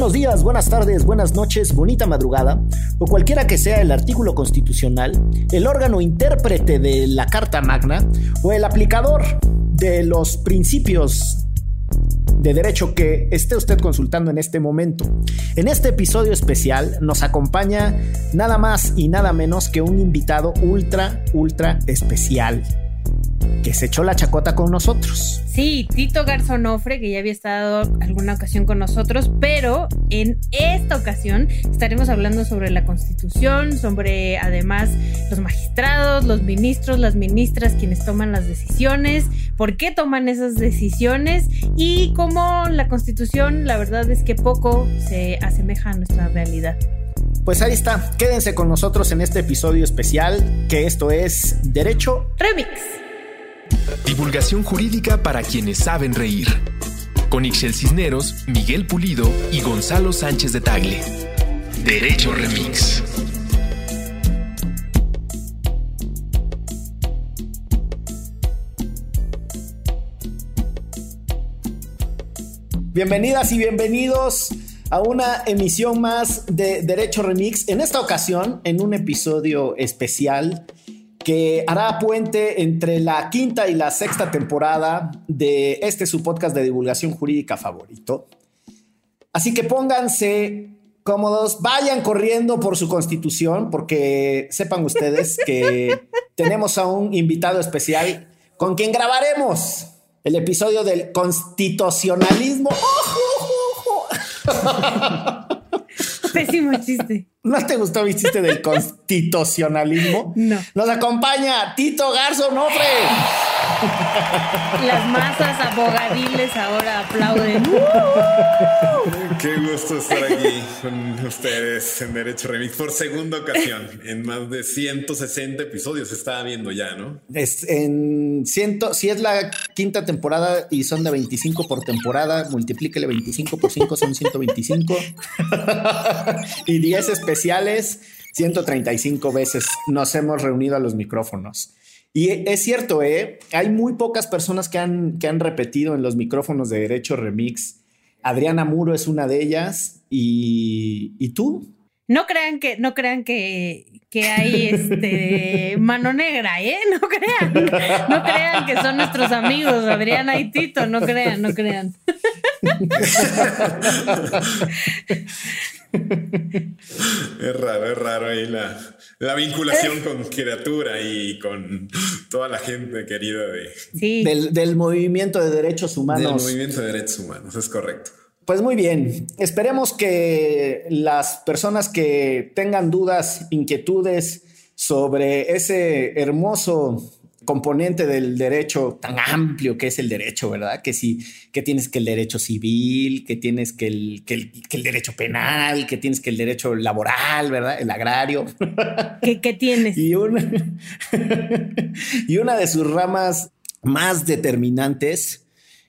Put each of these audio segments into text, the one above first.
Buenos días, buenas tardes, buenas noches, bonita madrugada, o cualquiera que sea el artículo constitucional, el órgano intérprete de la Carta Magna o el aplicador de los principios de derecho que esté usted consultando en este momento. En este episodio especial nos acompaña nada más y nada menos que un invitado ultra, ultra especial que se echó la chacota con nosotros. Sí, Tito Garzonofre, que ya había estado alguna ocasión con nosotros, pero en esta ocasión estaremos hablando sobre la Constitución, sobre además los magistrados, los ministros, las ministras, quienes toman las decisiones, por qué toman esas decisiones y cómo la Constitución, la verdad es que poco se asemeja a nuestra realidad. Pues ahí está, quédense con nosotros en este episodio especial, que esto es Derecho Remix. Divulgación jurídica para quienes saben reír. Con Ixel Cisneros, Miguel Pulido y Gonzalo Sánchez de Tagle. Derecho Remix. Bienvenidas y bienvenidos a una emisión más de Derecho Remix. En esta ocasión, en un episodio especial que hará puente entre la quinta y la sexta temporada de este su podcast de divulgación jurídica favorito. Así que pónganse cómodos, vayan corriendo por su constitución, porque sepan ustedes que tenemos a un invitado especial con quien grabaremos el episodio del constitucionalismo. Pésimo chiste. ¿No te gustó mi chiste del constitucionalismo? No. Nos acompaña Tito Garzo Nofre. Las masas abogadiles ahora aplauden. Qué gusto estar aquí con ustedes en Derecho Remix por segunda ocasión. En más de 160 episodios se estaba viendo ya, ¿no? Es en ciento, si es la quinta temporada y son de 25 por temporada, multiplíquele 25 por 5 son 125. y 10 especiales, 135 veces nos hemos reunido a los micrófonos. Y es cierto, ¿eh? hay muy pocas personas que han, que han repetido en los micrófonos de Derecho Remix. Adriana Muro es una de ellas. ¿Y, ¿y tú? No crean que, no crean que, que hay este mano negra, ¿eh? No crean. No crean que son nuestros amigos, Adriana y Tito. No crean, no crean. Es raro, es raro ahí la, la vinculación con criatura y con toda la gente querida de, Sí. Del, del movimiento de derechos del humanos. movimiento de derechos humanos, es correcto. Pues muy bien, esperemos que las personas que tengan dudas, inquietudes sobre ese hermoso componente del derecho tan amplio que es el derecho, ¿verdad? Que si que tienes que el derecho civil, que tienes que el, que el, que el derecho penal, que tienes que el derecho laboral, ¿verdad? El agrario. ¿Qué, qué tienes? Y una, y una de sus ramas más determinantes,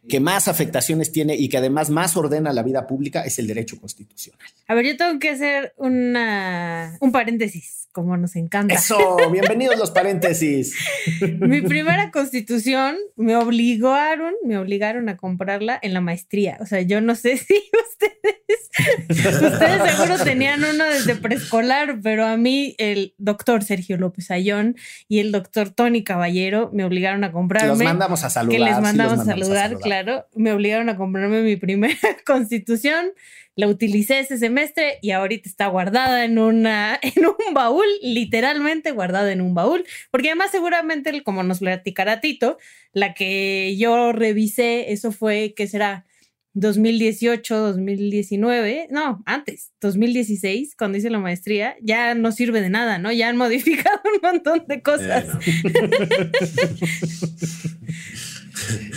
que más afectaciones tiene y que además más ordena la vida pública es el derecho constitucional. A ver, yo tengo que hacer una, un paréntesis, como nos encanta. Eso, bienvenidos los paréntesis. Mi primera constitución me obligaron, me obligaron a comprarla en la maestría. O sea, yo no sé si ustedes, ustedes seguro tenían uno desde preescolar, pero a mí el doctor Sergio López Ayón y el doctor Tony Caballero me obligaron a comprarme. Los mandamos a saludar. que les sí, mandamos, a mandamos saludar, claro. Me obligaron a comprarme mi primera constitución. La utilicé ese semestre y ahorita está guardada en una en un baúl, literalmente guardada en un baúl, porque además seguramente como nos platicará Tito, la que yo revisé, eso fue que será 2018, 2019, no, antes, 2016, cuando hice la maestría, ya no sirve de nada, ¿no? Ya han modificado un montón de cosas. Eh,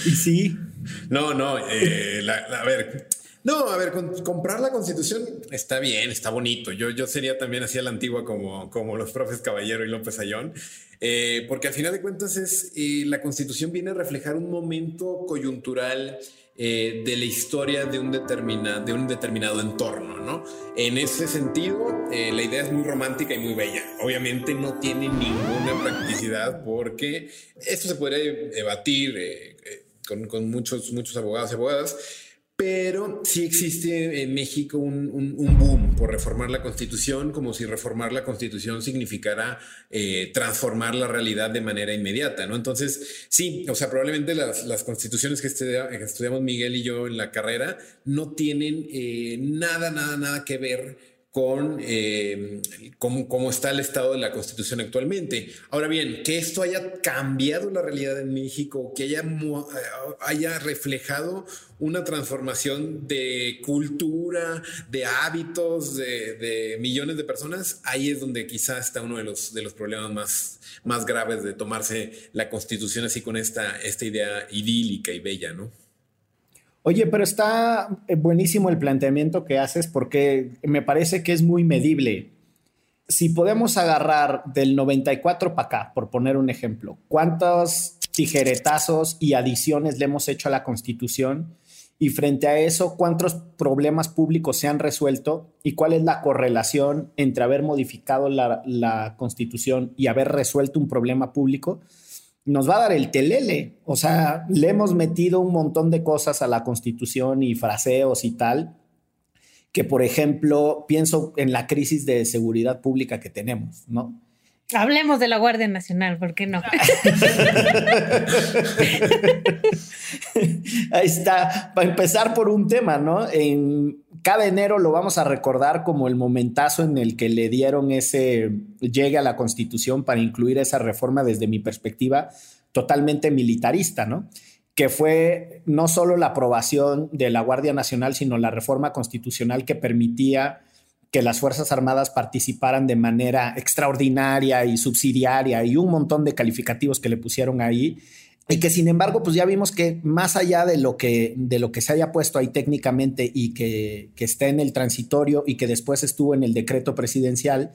Y sí, No, no, eh, la- a ver. No, a ver, comprar la constitución está bien, está bonito. Yo, yo sería también así a la antigua como, como los profes Caballero y López Ayón, eh, porque al final de cuentas es, eh, la constitución viene a reflejar un momento coyuntural eh, de la historia de un, determina- de un determinado entorno, ¿no? En ese sentido, la idea es muy romántica y muy bella. Obviamente no tiene ninguna practicidad porque esto se podría debatir eh, con, con muchos, muchos abogados y abogadas, pero sí existe en México un, boom por reformar la constitución, como si reformar la constitución significara eh, transformar la realidad de manera inmediata, ¿no? Entonces, sí, o sea, probablemente las, constituciones que, estudiamos Miguel y yo en la carrera no tienen eh, nada, nada, nada que ver con eh, cómo, está el estado de la constitución actualmente. Ahora bien, que esto haya cambiado la realidad en México, que haya, eh, reflejado una transformación de cultura, de hábitos de, millones de personas, ahí es donde quizás está uno de los, de los problemas más, más graves de tomarse la constitución así con esta, esta idea idílica y bella, ¿no? Oye, pero está eh, buenísimo el planteamiento que haces porque me parece que es muy medible. Si podemos agarrar del 94 para acá, por poner un ejemplo, ¿cuántos tijeretazos y adiciones le hemos hecho a la Constitución? Y frente a eso, ¿cuántos problemas públicos se han resuelto? ¿Y cuál es la correlación entre haber modificado la, la Constitución y haber resuelto un problema público? Nos va a dar el telele. O sea, le hemos metido un montón de cosas a la constitución y fraseos y tal, que por ejemplo, pienso en la crisis de seguridad pública que tenemos, ¿no? Hablemos de la Guardia Nacional, ¿por qué no? Ahí está, para empezar por un tema, ¿no? Cada enero lo vamos a recordar como el momentazo en el que le dieron ese llegue a la Constitución para incluir esa reforma desde mi perspectiva totalmente militarista, ¿no? Que fue no solo la aprobación de la Guardia Nacional, sino la reforma constitucional que permitía que las Fuerzas Armadas participaran de manera extraordinaria y subsidiaria y un montón de calificativos que le pusieron ahí. Y que sin embargo pues ya vimos que más allá de lo que, de lo que se haya puesto ahí técnicamente y que, que está en el transitorio y que después estuvo en el decreto presidencial,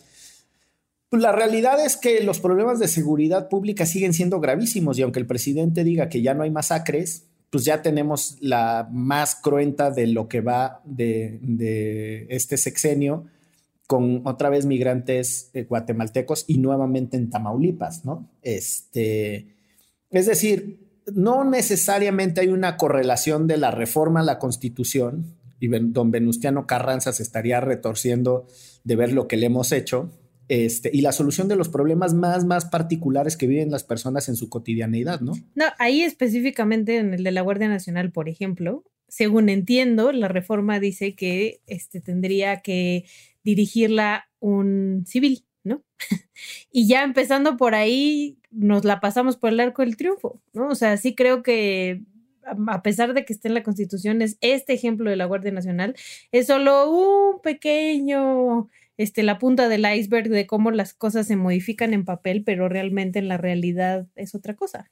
pues la realidad es que los problemas de seguridad pública siguen siendo gravísimos. Y aunque el presidente diga que ya no hay masacres, pues ya tenemos la más cruenta de lo que va de, este sexenio con otra vez migrantes eh, guatemaltecos y nuevamente en Tamaulipas, ¿no? Este, es decir, no necesariamente hay una correlación de la reforma a la constitución y don Venustiano Carranza se estaría retorciendo de ver lo que le hemos hecho, este, y la solución de los problemas más, más particulares que viven las personas en su cotidianeidad, ¿no? No, ahí específicamente en el de la Guardia Nacional, por ejemplo, según entiendo, la reforma dice que este, tendría que dirigirla un civil, ¿no? y ya empezando por ahí, nos la pasamos por el arco del triunfo, ¿no? O sea, sí creo que a pesar de que esté en la Constitución, es este ejemplo de la Guardia Nacional, es solo un pequeño este, la punta del iceberg de cómo las cosas se modifican en papel, pero realmente en la realidad es otra cosa.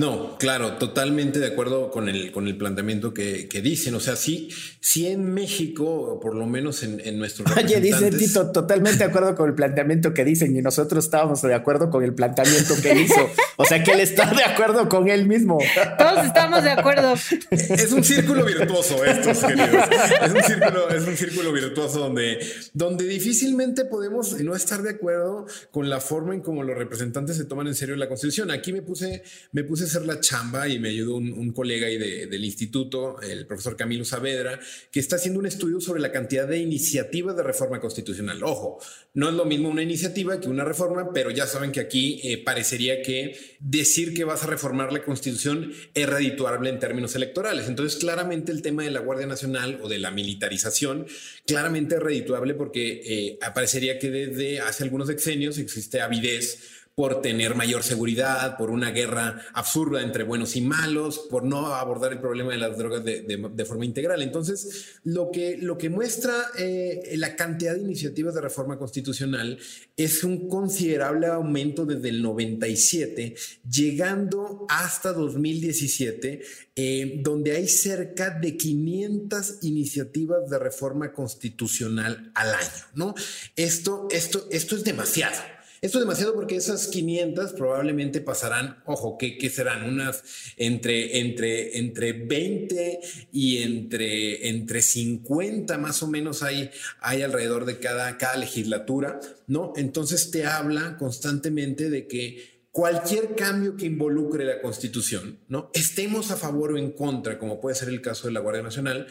No, claro, totalmente de acuerdo con el, con el planteamiento que, dicen. O sea, sí, sí en México, por lo menos en, en nuestro Oye, dice Tito, totalmente de acuerdo con el planteamiento que dicen y nosotros estábamos de acuerdo con el planteamiento que hizo. O sea, que él está de acuerdo con él mismo. Todos estamos de acuerdo. Es un círculo virtuoso esto, queridos. Es un círculo, es un círculo virtuoso donde, donde difícilmente podemos no estar de acuerdo con la forma en cómo los representantes se toman en serio la Constitución. Aquí me puse, me puse hacer la chamba y me ayudó un, colega ahí del instituto, el profesor Camilo Saavedra, que está haciendo un estudio sobre la cantidad de iniciativas de reforma constitucional. Ojo, no es lo mismo una iniciativa que una reforma, pero ya saben que aquí eh, parecería que decir que vas a reformar la constitución es redituable en términos electorales. Entonces, claramente el tema de la Guardia Nacional o de la militarización, claramente es redituable porque eh, aparecería que desde hace algunos sexenios existe avidez por tener mayor seguridad, por una guerra absurda entre buenos y malos, por no abordar el problema de las drogas de, forma integral. Entonces, lo que, lo que muestra eh, la cantidad de iniciativas de reforma constitucional es un considerable aumento desde el 97, llegando hasta 2017, eh, donde hay cerca de 500 iniciativas de reforma constitucional al año, ¿no? Esto, esto, esto es demasiado. Esto es demasiado porque esas 500 probablemente pasarán, ojo, ¿qué, serán? Unas entre, entre, entre 20 y entre, entre 50 más o menos hay, hay alrededor de cada, cada legislatura, ¿no? Entonces te habla constantemente de que cualquier cambio que involucre la Constitución, ¿no? Estemos a favor o en contra, como puede ser el caso de la Guardia Nacional,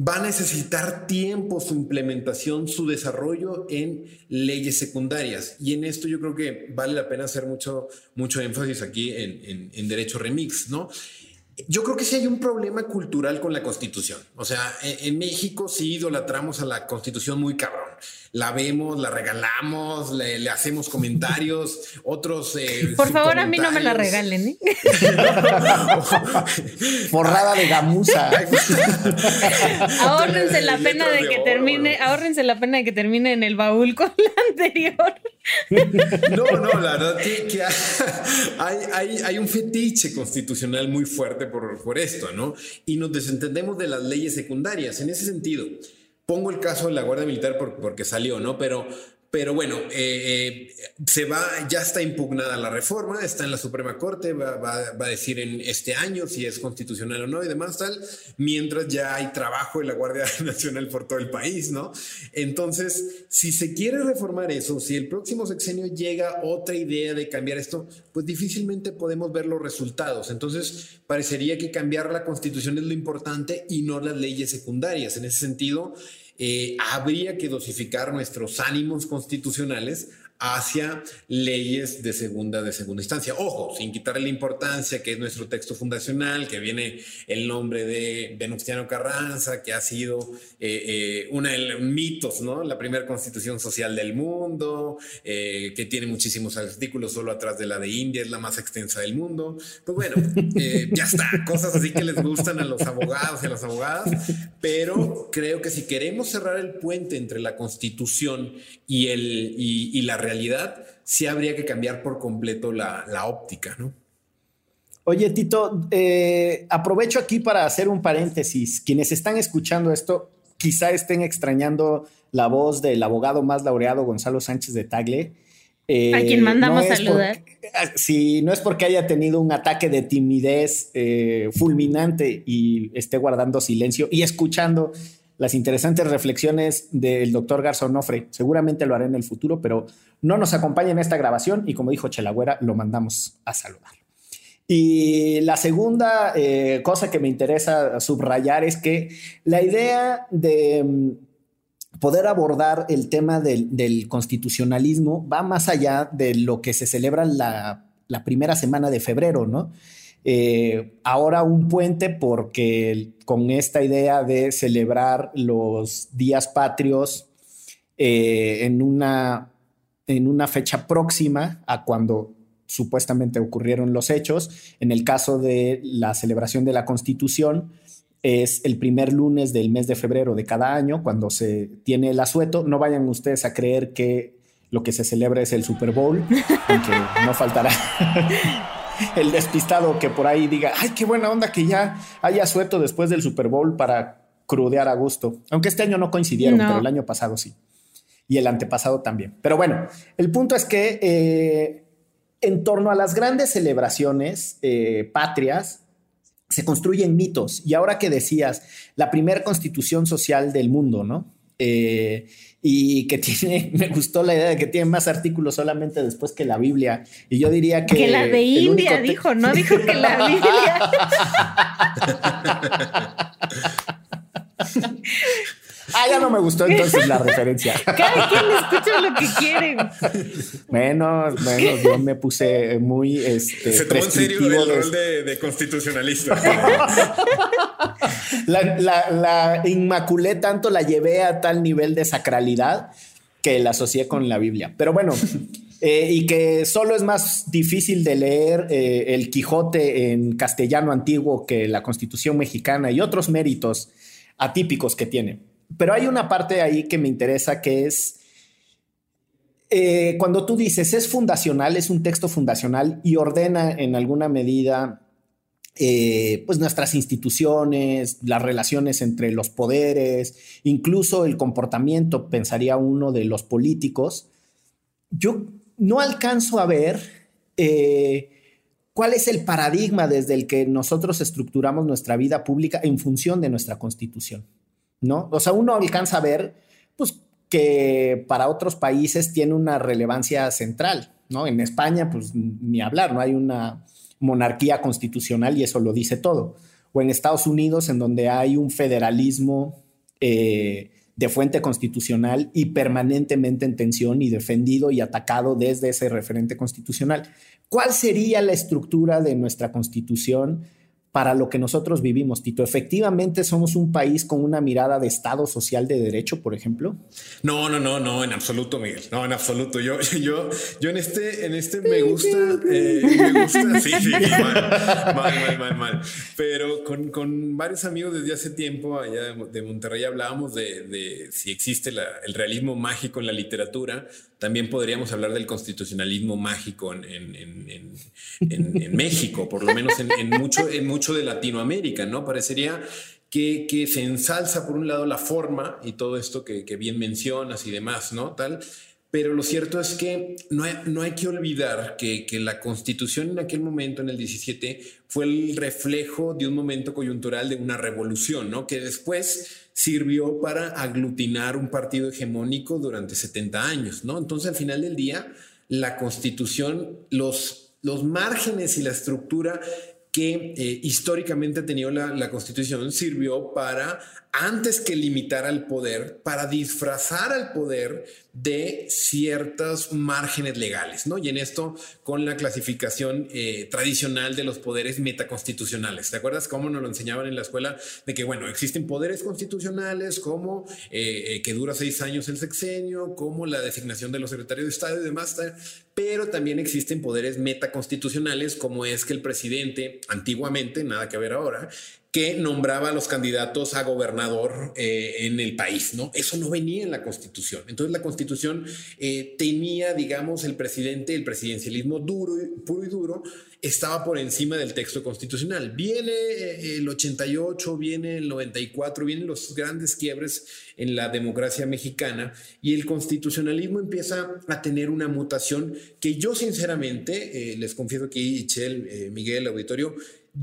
va a necesitar tiempo su implementación, su desarrollo en leyes secundarias. Y en esto yo creo que vale la pena hacer mucho, mucho énfasis aquí en, en derecho remix, ¿no? Yo creo que sí hay un problema cultural con la Constitución. O sea, en, México sí idolatramos a la Constitución muy cabrón. La vemos, la regalamos, le, hacemos comentarios, otros. Eh, Por favor, a mí no me la regalen. ¿eh? Forrada de gamuza. ahórrense la pena de que termine, ahórrense la pena de que termine en el baúl con la anterior. No, no, la verdad que, hay, hay, un fetiche constitucional muy fuerte por, por esto, ¿no? Y nos desentendemos de las leyes secundarias. En ese sentido, pongo el caso de la Guardia Militar porque salió, ¿no? Pero pero bueno, eh, eh, se va, ya está impugnada la reforma, está en la Suprema Corte, va, a decir en este año si es constitucional o no y demás tal, mientras ya hay trabajo en la Guardia Nacional por todo el país, ¿no? Entonces, si se quiere reformar eso, si el próximo sexenio llega otra idea de cambiar esto, pues difícilmente podemos ver los resultados. Entonces, parecería que cambiar la constitución es lo importante y no las leyes secundarias. En ese sentido, eh, habría que dosificar nuestros ánimos constitucionales hacia leyes de segunda, de segunda instancia. Ojo, sin quitarle la importancia que es nuestro texto fundacional, que viene el nombre de Venustiano Carranza, que ha sido eh, eh, una de los mitos, ¿no? La primera constitución social del mundo, eh, que tiene muchísimos artículos, solo atrás de la de India, es la más extensa del mundo. Pues bueno, ya está, cosas así que les gustan a los abogados y a las abogadas, pero creo que si queremos cerrar el puente entre la constitución y, el, y, y la realidad, sí habría que cambiar por completo la, óptica, ¿no? Oye, Tito, eh, aprovecho aquí para hacer un paréntesis. Quienes están escuchando esto quizá estén extrañando la voz del abogado más laureado Gonzalo Sánchez de Tagle. Eh, a quien mandamos saludar. Ah, si no es porque haya tenido un ataque de timidez eh, fulminante y esté guardando silencio y escuchando las interesantes reflexiones del doctor Garzonofre. Seguramente lo haré en el futuro, pero no nos acompaña en esta grabación y como dijo Chelagüera, lo mandamos a saludar. Y la segunda eh, cosa que me interesa subrayar es que la idea de mm, poder abordar el tema del, constitucionalismo va más allá de lo que se celebra la, la primera semana de febrero, ¿no? Eh, ahora un puente porque con esta idea de celebrar los días patrios eh, en, una, en una fecha próxima a cuando supuestamente ocurrieron los hechos. En el caso de la celebración de la Constitución, es el primer lunes del mes de febrero de cada año, cuando se tiene el asueto. No vayan ustedes a creer que lo que se celebra es el Super Bowl, aunque no faltará el despistado que por ahí diga, ay, qué buena onda que ya haya suelto después del Super Bowl para crudear a gusto. Aunque este año no coincidieron, pero el año pasado sí. Y el antepasado también. Pero bueno, el punto es que eh, en torno a las grandes celebraciones eh, patrias, se construyen mitos. Y ahora que decías, la primera constitución social del mundo, ¿no? Eh, y que tiene, me gustó la idea de que tiene más artículos solamente después que la Biblia. Y yo diría que... Que la de India, dijo, no dijo que la Biblia. Ah, ya no me gustó entonces la referencia. Cada quien escucha lo que quiere. Menos, menos, yo me puse muy este, Se tomó en serio el rol de, constitucionalista. la, inmaculé tanto, la llevé a tal nivel de sacralidad que la asocié con la Biblia. Pero bueno, eh, y que solo es más difícil de leer eh, el Quijote en castellano antiguo que la Constitución mexicana y otros méritos atípicos que tiene. Pero hay una parte ahí que me interesa que es eh, cuando tú dices es fundacional, es un texto fundacional y ordena en alguna medida eh, pues nuestras instituciones, las relaciones entre los poderes, incluso el comportamiento, pensaría uno, de los políticos. Yo no alcanzo a ver eh, cuál es el paradigma desde el que nosotros estructuramos nuestra vida pública en función de nuestra constitución. ¿No? O sea, uno alcanza a ver, pues, que para otros países tiene una relevancia central. ¿no? En España, pues ni hablar, no hay una monarquía constitucional y eso lo dice todo. O en Estados Unidos, en donde hay un federalismo eh, de fuente constitucional y permanentemente en tensión y defendido y atacado desde ese referente constitucional. ¿Cuál sería la estructura de nuestra constitución? Para lo que nosotros vivimos, Tito. ¿Efectivamente somos un país con una mirada de Estado social de derecho, por ejemplo? No, no, no, no, en absoluto, Miguel. No, en absoluto. Yo, yo, yo en este, en este me gusta, eh, me gusta, sí, sí, mal, mal, mal, mal, Pero con, con, varios amigos desde hace tiempo allá de Monterrey hablábamos de, de si existe la, el realismo mágico en la literatura. También podríamos hablar del constitucionalismo mágico en, en, en, en México, por lo menos en, mucho, en mucho de Latinoamérica, ¿no? Parecería que, que, se ensalza por un lado la forma y todo esto que, que, bien mencionas y demás, ¿no? Tal, pero lo cierto es que no hay, no hay que olvidar que, que, la constitución en aquel momento, en el 17, fue el reflejo de un momento coyuntural de una revolución, ¿no? Que después sirvió para aglutinar un partido hegemónico durante 70 años, ¿no? Entonces, al final del día, la constitución, los, los márgenes y la estructura que eh, históricamente ha tenido la, la, Constitución sirvió para, antes que limitar al poder, para disfrazar al poder de ciertos márgenes legales, ¿no? Y en esto con la clasificación eh, tradicional de los poderes metaconstitucionales. ¿Te acuerdas cómo nos lo enseñaban en la escuela? De que, bueno, existen poderes constitucionales como eh, que dura seis años el sexenio, como la designación de los secretarios de Estado y demás, pero también existen poderes metaconstitucionales como es que el presidente, antiguamente, nada que ver ahora, que nombraba a los candidatos a gobernador eh, en el país, ¿no? Eso no venía en la Constitución. Entonces la Constitución eh, tenía, digamos, el presidente, el presidencialismo duro, puro y duro, estaba por encima del texto constitucional. Viene eh, el 88, viene el 94, vienen los grandes quiebres en la democracia mexicana y el constitucionalismo empieza a tener una mutación que yo sinceramente, les confieso que Ichel, Miguel, auditorio,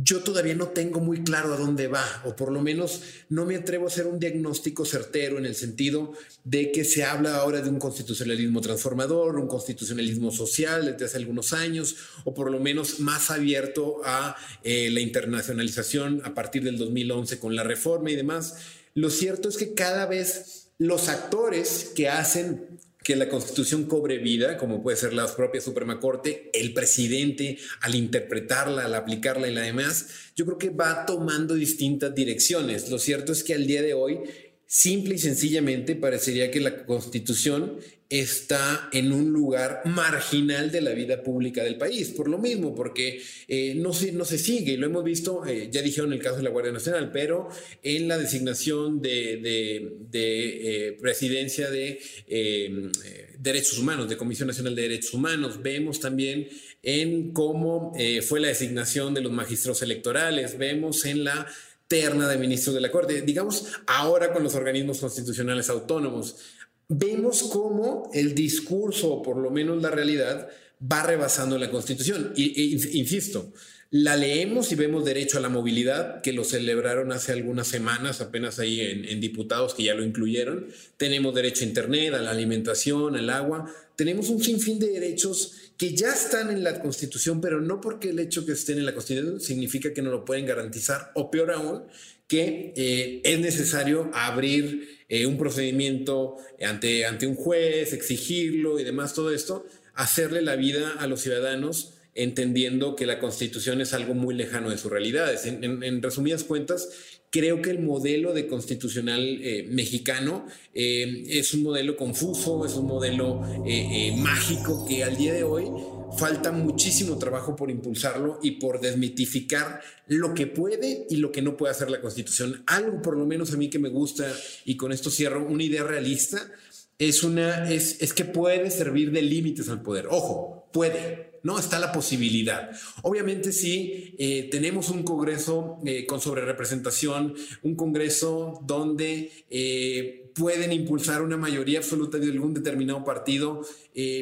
yo todavía no tengo muy claro a dónde va, o por lo menos no me atrevo a hacer un diagnóstico certero en el sentido de que se habla ahora de un constitucionalismo transformador, un constitucionalismo social desde hace algunos años, o por lo menos más abierto a eh, la internacionalización a partir del 2011 con la reforma y demás. Lo cierto es que cada vez los actores que hacen que la Constitución cobre vida, como puede ser la propia Suprema Corte, el presidente al interpretarla, al aplicarla y la demás, yo creo que va tomando distintas direcciones. Lo cierto es que al día de hoy, simple y sencillamente, parecería que la Constitución está en un lugar marginal de la vida pública del país, por lo mismo, porque eh, no, se, no se sigue, y lo hemos visto, eh, ya dijeron en el caso de la Guardia Nacional, pero en la designación de, de, eh, presidencia de derechos humanos, de Comisión Nacional de Derechos Humanos, vemos también en cómo fue la designación de los magistrados electorales, vemos en la terna de ministros de la Corte, digamos ahora con los organismos constitucionales autónomos vemos cómo el discurso, o por lo menos la realidad, va rebasando la Constitución. Y, insisto, la leemos y vemos derecho a la movilidad, que lo celebraron hace algunas semanas, apenas ahí en, diputados que ya lo incluyeron. Tenemos derecho a Internet, a la alimentación, al agua. Tenemos un sinfín de derechos que ya están en la Constitución, pero no porque el hecho que estén en la Constitución significa que no lo pueden garantizar, o peor aún, que eh, es necesario abrir eh, un procedimiento ante, ante un juez, exigirlo y demás, todo esto, hacerle la vida a los ciudadanos entendiendo que la constitución es algo muy lejano de sus realidades. En, resumidas cuentas, creo que el modelo de constitucional eh, mexicano es un modelo confuso, es un modelo mágico que al día de hoy falta muchísimo trabajo por impulsarlo y por desmitificar lo que puede y lo que no puede hacer la Constitución. Algo por lo menos a mí que me gusta, y con esto cierro, una idea realista, es, una, es, es que puede servir de límites al poder. Ojo, puede, ¿no? Está la posibilidad. Obviamente si eh, tenemos un Congreso eh, con sobrerepresentación, un Congreso donde eh, pueden impulsar una mayoría absoluta de algún determinado partido,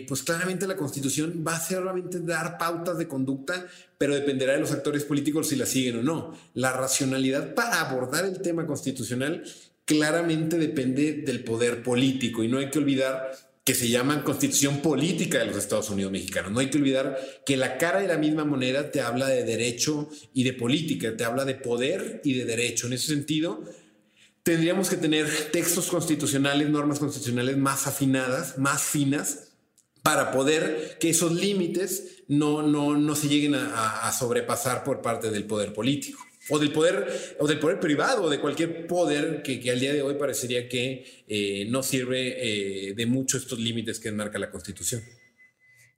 pues claramente la Constitución va a solamente dar pautas de conducta, pero dependerá de los actores políticos si la siguen o no. La racionalidad para abordar el tema constitucional claramente depende del poder político y no hay que olvidar que se llaman Constitución Política de los Estados Unidos Mexicanos. No hay que olvidar que la cara de la misma moneda te habla de derecho y de política, te habla de poder y de derecho. En ese sentido, tendríamos que tener textos constitucionales, normas constitucionales más afinadas, más finas, para poder que esos límites no, no, no se lleguen a sobrepasar por parte del poder político o del poder o del poder privado o de cualquier poder que, al día de hoy parecería que eh, no sirve eh, de mucho estos límites que marca la Constitución.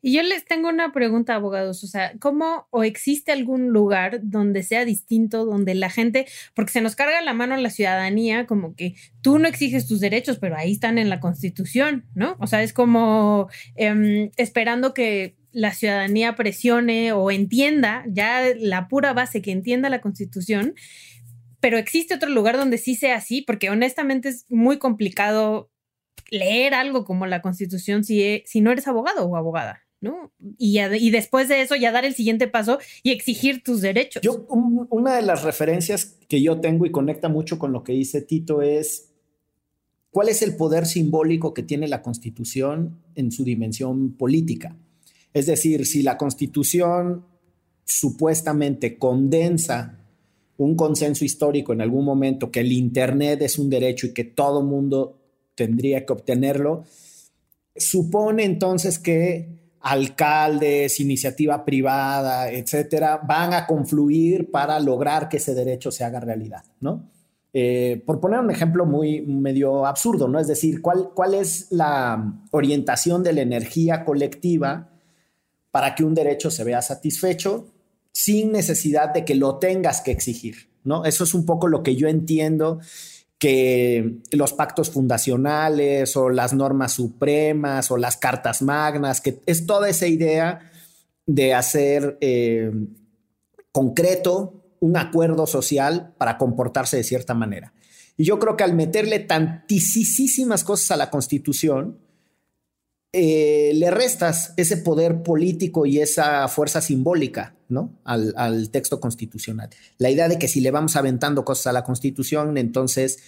Y yo les tengo una pregunta, abogados. O sea, ¿cómo o existe algún lugar donde sea distinto, donde la gente, porque se nos carga la mano la ciudadanía, como que tú no exiges tus derechos, pero ahí están en la Constitución, ¿no? O sea, es como em, esperando que la ciudadanía presione o entienda, ya la pura base que entienda la constitución, pero existe otro lugar donde sí sea así, porque honestamente es muy complicado leer algo como la constitución si, e, si no eres abogado o abogada. ¿no? Y, y, después de eso ya dar el siguiente paso y exigir tus derechos. Yo, una de las referencias que yo tengo y conecta mucho con lo que dice Tito es cuál es el poder simbólico que tiene la constitución en su dimensión política. Es decir, si la constitución supuestamente condensa un consenso histórico en algún momento que el Internet es un derecho y que todo mundo tendría que obtenerlo, supone entonces que alcaldes, iniciativa privada, etcétera, van a confluir para lograr que ese derecho se haga realidad, ¿no? Eh, por poner un ejemplo muy medio absurdo, ¿no? Es decir, ¿cuál, ¿cuál es la orientación de la energía colectiva para que un derecho se vea satisfecho sin necesidad de que lo tengas que exigir, ¿no? Eso es un poco lo que yo entiendo que los pactos fundacionales o las normas supremas o las cartas magnas, que es toda esa idea de hacer eh, concreto un acuerdo social para comportarse de cierta manera. Y yo creo que al meterle tantísimas cosas a la constitución, eh, le restas ese poder político y esa fuerza simbólica ¿no? Al, texto constitucional. La idea de que si le vamos aventando cosas a la constitución, entonces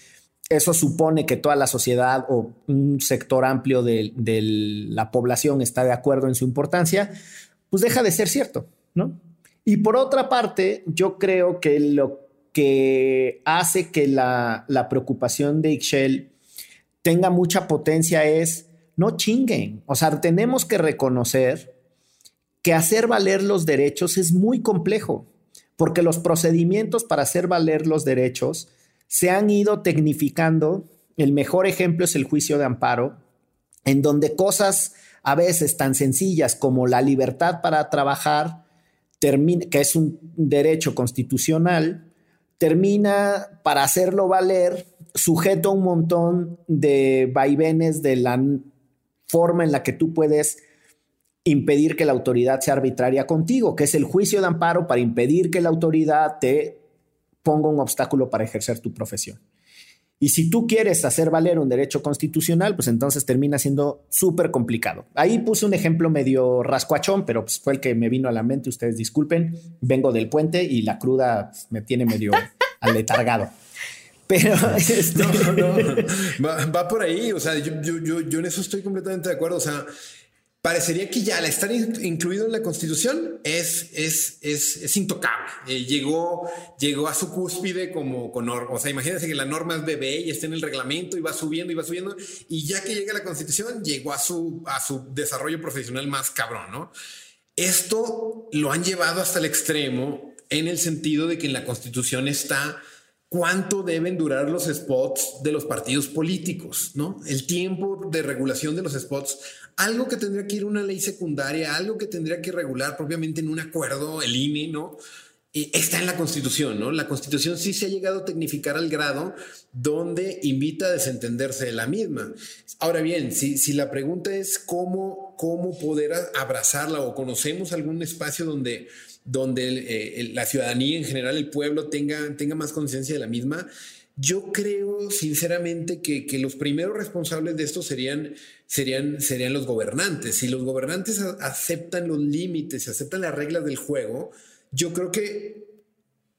eso supone que toda la sociedad o un sector amplio de, la población está de acuerdo en su importancia, pues deja de ser cierto, ¿no? Y por otra parte, yo creo que lo que hace que la, la preocupación de Ixchel tenga mucha potencia es no chinguen. O sea, tenemos que reconocer que hacer valer los derechos es muy complejo, porque los procedimientos para hacer valer los derechos se han ido tecnificando. El mejor ejemplo es el juicio de amparo, en donde cosas a veces tan sencillas como la libertad para trabajar, que es un derecho constitucional, termina para hacerlo valer sujeto a un montón de vaivenes de la forma en la que tú puedes impedir que la autoridad sea arbitraria contigo, que es el juicio de amparo para impedir que la autoridad te ponga un obstáculo para ejercer tu profesión. Y si tú quieres hacer valer un derecho constitucional, pues entonces termina siendo súper complicado. Ahí puse un ejemplo medio rascuachón, pero pues fue el que me vino a la mente. Ustedes disculpen, vengo del puente y la cruda me tiene medio aletargado. Pero este... no, no, va, por ahí. O sea, yo, yo, yo, en eso estoy completamente de acuerdo. O sea, parecería que ya al estar incluido en la Constitución es, es, es, es intocable. Eh, llegó, llegó a su cúspide como con, o sea, imagínense que la norma es bebé y está en el reglamento y va subiendo y va subiendo y ya que llega a la Constitución llegó a su, a su desarrollo profesional más cabrón, ¿no? Esto lo han llevado hasta el extremo en el sentido de que en la Constitución está cuánto deben durar los spots de los partidos políticos, ¿no? El tiempo de regulación de los spots, algo que tendría que ir una ley secundaria, algo que tendría que regular propiamente en un acuerdo el INE, ¿no? está en la Constitución, ¿no? La Constitución sí se ha llegado a tecnificar al grado donde invita a desentenderse de la misma. Ahora bien, si, si la pregunta es cómo, cómo poder abrazarla o conocemos algún espacio donde donde eh, la ciudadanía en general, el pueblo tenga, tenga más conciencia de la misma. Yo creo sinceramente que, los primeros responsables de esto serían, serían, serían los gobernantes. Si los gobernantes aceptan los límites, aceptan las reglas del juego, yo creo que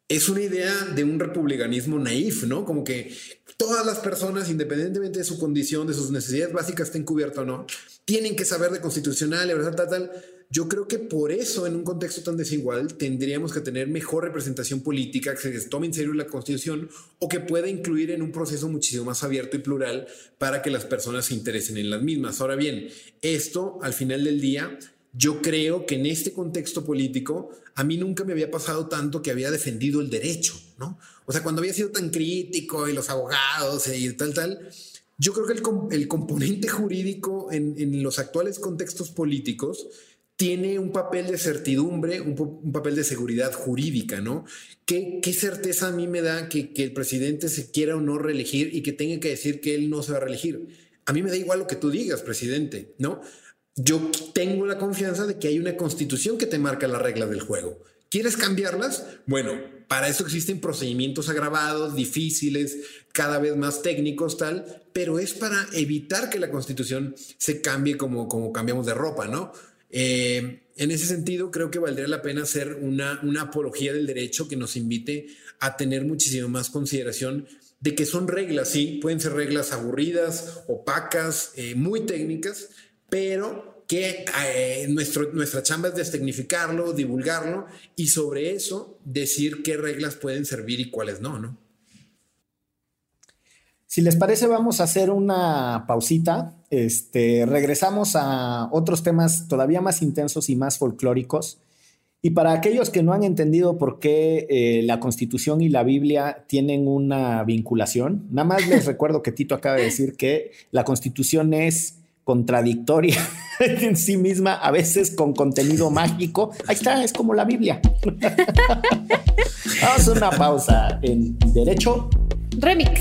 es una idea de un republicanismo naif, ¿no? Como que todas las personas, independientemente de su condición, de sus necesidades básicas, estén cubiertas o no, tienen que saber de constitucional, verdad, tal, tal. Yo creo que por eso, en un contexto tan desigual, tendríamos que tener mejor representación política, que se tome en serio la constitución o que pueda incluir en un proceso muchísimo más abierto y plural para que las personas se interesen en las mismas. Ahora bien, esto al final del día yo creo que en este contexto político a mí nunca me había pasado tanto que había defendido el derecho, ¿no? O sea, cuando había sido tan crítico y los abogados y tal, tal, yo creo que el, componente jurídico en, los actuales contextos políticos tiene un papel de certidumbre, un, papel de seguridad jurídica, ¿no? ¿Qué, ¿Qué, certeza a mí me da que, que el presidente se quiera o no reelegir y que tenga que decir que él no se va a reelegir? A mí me da igual lo que tú digas, presidente, ¿no? yo tengo la confianza de que hay una constitución que te marca las reglas del juego. ¿Quieres cambiarlas? Bueno, para eso existen procedimientos agravados, difíciles, cada vez más técnicos, tal, pero es para evitar que la constitución se cambie como, como cambiamos de ropa, ¿no? Eh, en ese sentido, creo que valdría la pena hacer una, una apología del derecho que nos invite a tener muchísima más consideración de que son reglas, sí, pueden ser reglas aburridas, opacas, eh, muy técnicas, pero que eh, nuestro, nuestra chamba es destegnificarlo, divulgarlo y sobre eso decir qué reglas pueden servir y cuáles no, ¿no? Si les parece, vamos a hacer una pausita. Este, regresamos a otros temas todavía más intensos y más folclóricos. Y para aquellos que no han entendido por qué eh, la Constitución y la Biblia tienen una vinculación, nada más les recuerdo que Tito acaba de decir que la Constitución es contradictoria en sí misma, a veces con contenido mágico. Ahí está, es como la Biblia. Vamos a una pausa en Derecho Remix.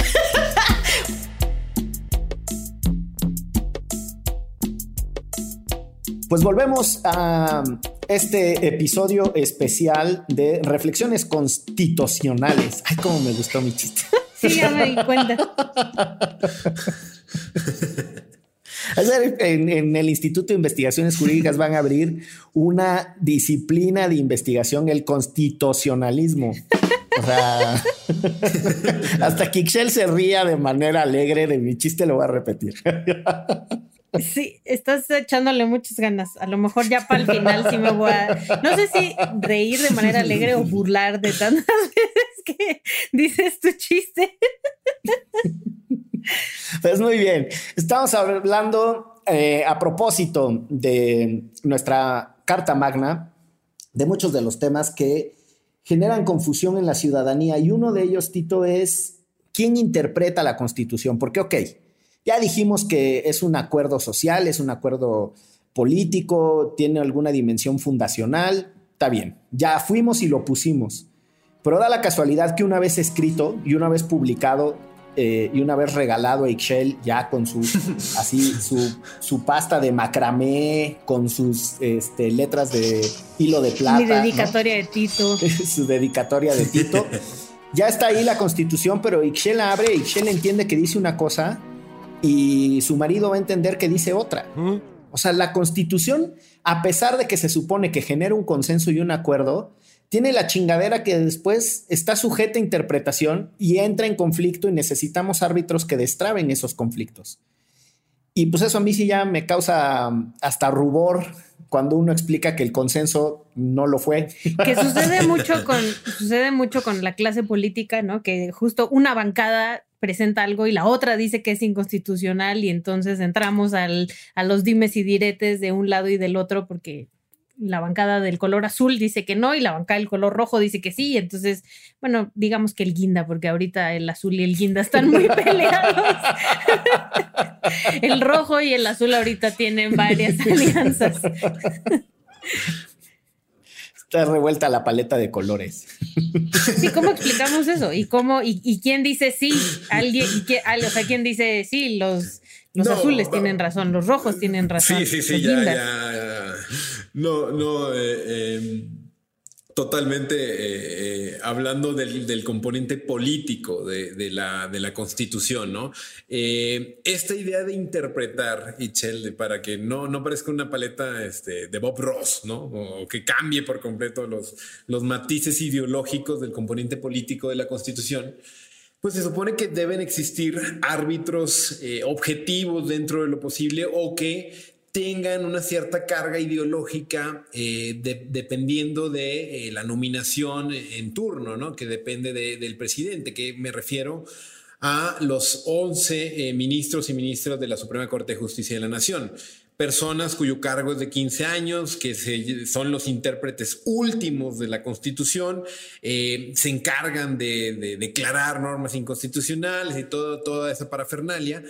Pues volvemos a este episodio especial de reflexiones constitucionales. Ay, cómo me gustó mi chiste. Sí, ya me di cuenta. En, el Instituto de Investigaciones Jurídicas van a abrir una disciplina de investigación, el constitucionalismo. O sea, hasta Ixchel se ría de manera alegre de mi chiste, lo voy a repetir. Sí, estás echándole muchas ganas. A lo mejor ya para el final sí me voy a. No sé si reír de manera alegre o burlar de tantas veces que dices tu chiste. Pues muy bien. Estamos hablando eh, a propósito de nuestra Carta Magna, de muchos de los temas que generan confusión en la ciudadanía. Y uno de ellos, Tito, es quién interpreta la Constitución. Porque, ok ya dijimos que es un acuerdo social, es un acuerdo político, tiene alguna dimensión fundacional, está bien, ya fuimos y lo pusimos. Pero da la casualidad que una vez escrito y una vez publicado eh, y una vez regalado a Excel ya con su así su, pasta de macramé con sus este, letras de hilo de plata. Mi dedicatoria de Tito. su dedicatoria de Tito. ya está ahí la constitución, pero Excel abre, Excel entiende que dice una cosa y su marido va a entender que dice otra. O sea, la constitución, a pesar de que se supone que genera un consenso y un acuerdo, tiene la chingadera que después está sujeta a interpretación y entra en conflicto y necesitamos árbitros que destraben esos conflictos. Y pues eso a mí sí ya me causa hasta rubor cuando uno explica que el consenso no lo fue. Que sucede mucho con, sucede mucho con la clase política, ¿no? Que justo una bancada presenta algo y la otra dice que es inconstitucional y entonces entramos al, a los dimes y diretes de un lado y del otro porque la bancada del color azul dice que no y la bancada del color rojo dice que sí. Entonces, bueno, digamos que el guinda, porque ahorita el azul y el guinda están muy peleados. el rojo y el azul ahorita tienen varias alianzas. Está revuelta la paleta de colores. Sí, ¿cómo explicamos eso? ¿Y cómo, y, quién dice sí? ¿Alguien, y o sea, quién dice sí? Los, los azules tienen razón, los rojos tienen razón. Sí, sí, sí, ya, ya, No, no, eh, em, Totalmente, eh, eh, hablando del, componente político de, la, de, la, constitución, ¿no? Eh, esta idea de interpretar, Ichel, para que no, no parezca una paleta este, de Bob Ross, ¿no? O, que cambie por completo los, los matices ideológicos del componente político de la constitución, pues se supone que deben existir árbitros objetivos dentro de lo posible o que tengan una cierta carga ideológica eh, dependiendo de eh, la nominación en turno, ¿no? que depende del presidente, que me refiero a los 11 eh, ministros y ministras de la Suprema Corte de Justicia de la Nación. Personas cuyo cargo es de 15 años, que son los intérpretes últimos de la Constitución, se encargan de, declarar normas inconstitucionales y toda esa parafernalia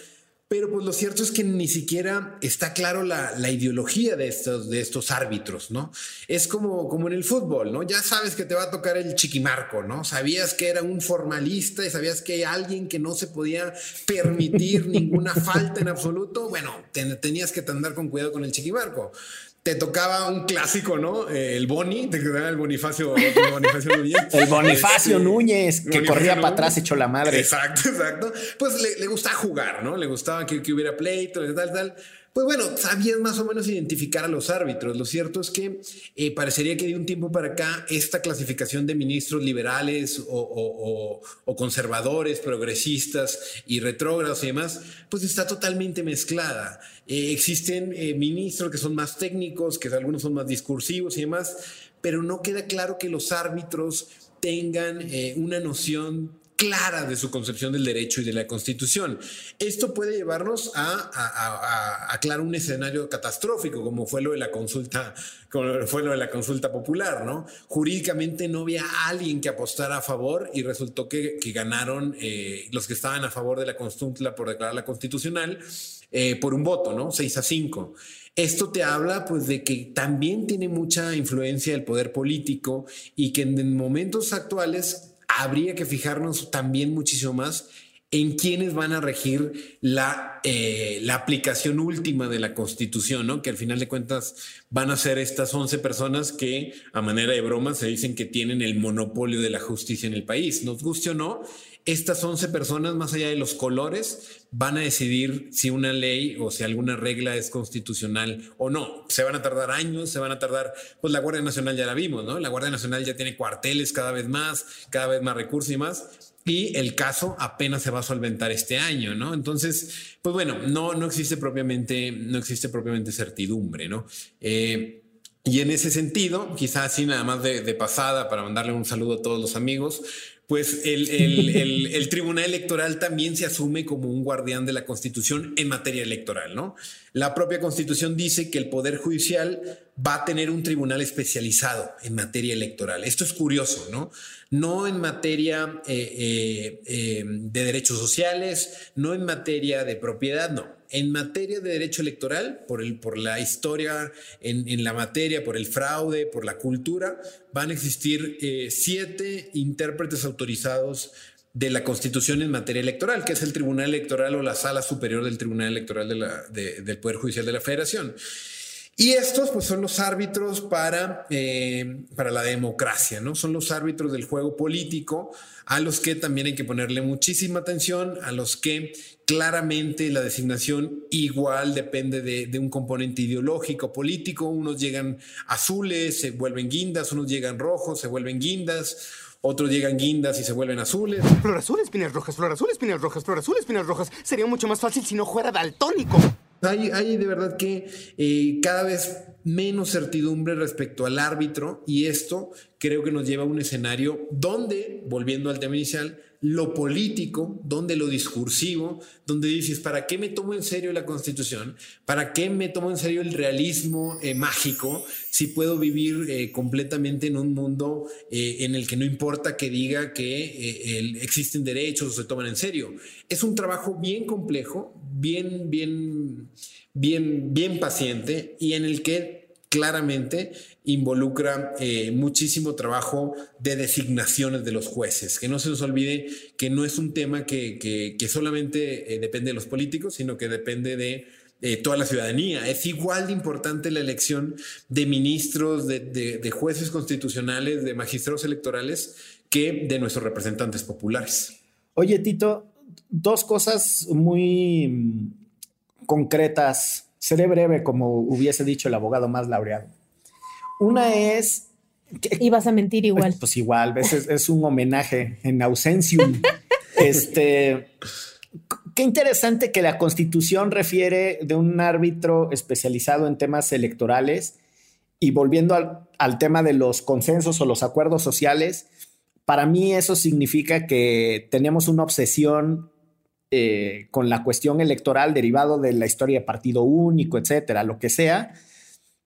pero pues lo cierto es que ni siquiera está claro la, ideología de estos, de estos árbitros, ¿no? Es como, como en el fútbol, ¿no? Ya sabes que te va a tocar el chiquimarco, ¿no? Sabías que era un formalista y sabías que hay alguien que no se podía permitir ninguna falta en absoluto. Bueno, tenías que andar con cuidado con el chiquimarco te tocaba un clásico, ¿no? Eh, el Boni, te quedaba el Bonifacio, Bonifacio Núñez. El Bonifacio este, Núñez, que corría para atrás hecho la madre. Exacto, exacto. Pues le, le gustaba jugar, ¿no? Le gustaba que, que hubiera pleito, tal, tal. Pues bueno, sabías más o menos identificar a los árbitros. Lo cierto es que eh, parecería que de un tiempo para acá esta clasificación de ministros liberales o, conservadores, progresistas y retrógrados y demás, pues está totalmente mezclada. Eh, existen eh, ministros que son más técnicos, que algunos son más discursivos y demás, pero no queda claro que los árbitros tengan una noción clara de su concepción del derecho y de la constitución. Esto puede llevarnos a, aclarar un escenario catastrófico, como fue lo de la consulta, como fue lo de la consulta popular, ¿no? Jurídicamente no había alguien que apostara a favor y resultó que, ganaron eh, los que estaban a favor de la consulta por declararla constitucional eh, por un voto, ¿no? 6 a 5. Esto te habla pues de que también tiene mucha influencia el poder político y que en momentos actuales habría que fijarnos también muchísimo más en quiénes van a regir la, eh, la aplicación última de la Constitución, ¿no? Que al final de cuentas van a ser estas 11 personas que, a manera de broma, se dicen que tienen el monopolio de la justicia en el país. Nos guste o no, estas 11 personas, más allá de los colores, van a decidir si una ley o si alguna regla es constitucional o no. Se van a tardar años, se van a tardar, pues la Guardia Nacional ya la vimos, ¿no? La Guardia Nacional ya tiene cuarteles cada vez más, cada vez más recursos y más y el caso apenas se va a solventar este año, ¿no? Entonces, pues bueno, no, no existe propiamente, no existe propiamente certidumbre, ¿no? Eh, y en ese sentido, quizás así nada más de, de, pasada para mandarle un saludo a todos los amigos, pues el, Tribunal Electoral también se asume como un guardián de la Constitución en materia electoral, ¿no? La propia Constitución dice que el Poder Judicial va a tener un tribunal especializado en materia electoral. Esto es curioso, ¿no? No en materia eh, eh, eh, de derechos sociales, no en materia de propiedad, no en materia de derecho electoral, por, el, por la historia en, la materia, por el fraude, por la cultura, van a existir eh, siete intérpretes autorizados de la Constitución en materia electoral, que es el Tribunal Electoral o la Sala Superior del Tribunal Electoral del Poder Judicial de la Federación. Y estos pues son los árbitros para, eh, para la democracia, ¿no? Son los árbitros del juego político a los que también hay que ponerle muchísima atención, a los que claramente la designación igual depende de, un componente ideológico, político. Unos llegan azules, se vuelven guindas, unos llegan rojos, se vuelven guindas. Otros llegan guindas y se vuelven azules. Flor azul, espinas rojas, flor azul, espinas rojas, flor azul, espinas rojas. Sería mucho más fácil si no fuera daltónico. Hay, de verdad que eh, cada vez menos certidumbre respecto al árbitro y esto creo que nos lleva a un escenario donde, volviendo al tema inicial, lo político, donde lo discursivo, donde dices, ¿para qué me tomo en serio la constitución? ¿Para qué me tomo en serio el realismo eh, mágico si puedo vivir eh, completamente en un mundo eh, en el que no importa que diga que existen derechos o se toman en serio? Es un trabajo bien complejo, bien, bien, bien, bien paciente y en el que claramente involucra eh, muchísimo trabajo de designaciones de los jueces. Que no se nos olvide que no es un tema que, solamente eh, depende de los políticos, sino que depende de toda la ciudadanía. Es igual de importante la elección de ministros, de, jueces constitucionales, de magistrados electorales, que de nuestros representantes populares. Oye, Tito, dos cosas muy mm, concretas. Seré breve, como hubiese dicho el abogado más laureado. Una es... Ibas a mentir igual. Pues, igual, es, es un homenaje en ausencium. este... Qué interesante que la Constitución refiere de un árbitro especializado en temas electorales y volviendo al, tema de los consensos o los acuerdos sociales, para mí eso significa que tenemos una obsesión eh, con la cuestión electoral derivado de la historia de partido único, etcétera, lo que sea,